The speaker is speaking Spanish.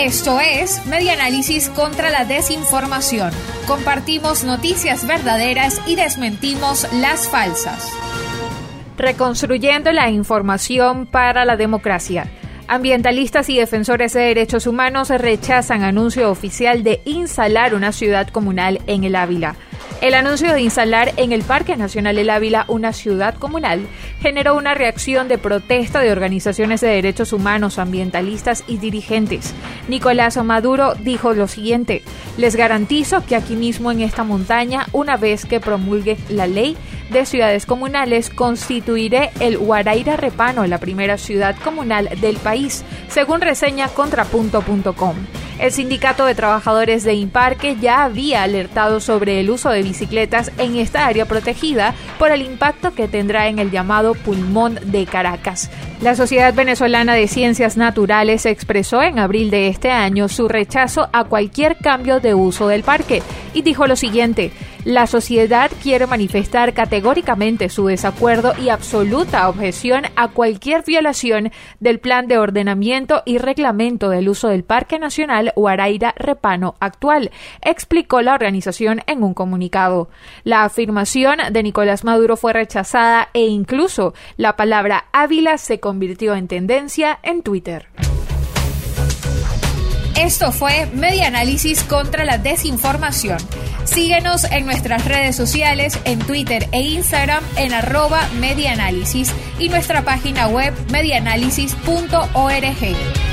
Esto es Media Análisis contra la Desinformación. Compartimos noticias verdaderas y desmentimos las falsas. Reconstruyendo la información para la democracia. Ambientalistas y defensores de derechos humanos rechazan anuncio oficial de instalar una ciudad comunal en el Ávila. El anuncio de instalar en el Parque Nacional El Ávila una ciudad comunal generó una reacción de protesta de organizaciones de derechos humanos, ambientalistas y dirigentes. Nicolás Maduro dijo lo siguiente, les garantizo que aquí mismo en esta montaña, una vez que promulgue la ley de ciudades comunales, constituiré el Guaraira Repano, la primera ciudad comunal del país, según reseña contrapunto.com. El Sindicato de Trabajadores de Imparque ya había alertado sobre el uso de bicicletas en esta área protegida por el impacto que tendrá en el llamado pulmón de Caracas. La Sociedad Venezolana de Ciencias Naturales expresó en abril de este año su rechazo a cualquier cambio de uso del parque y dijo lo siguiente, la sociedad quiere manifestar categóricamente su desacuerdo y absoluta objeción a cualquier violación del plan de ordenamiento y reglamento del uso del Parque Nacional Guaraira Repano actual, explicó la organización en un comunicado. La afirmación de Nicolás Maduro fue rechazada e incluso la palabra Ávila se convirtió en tendencia en Twitter. Esto fue Media Análisis contra la Desinformación. Síguenos en nuestras redes sociales, en Twitter e Instagram en arroba y nuestra página web medianálisis.org.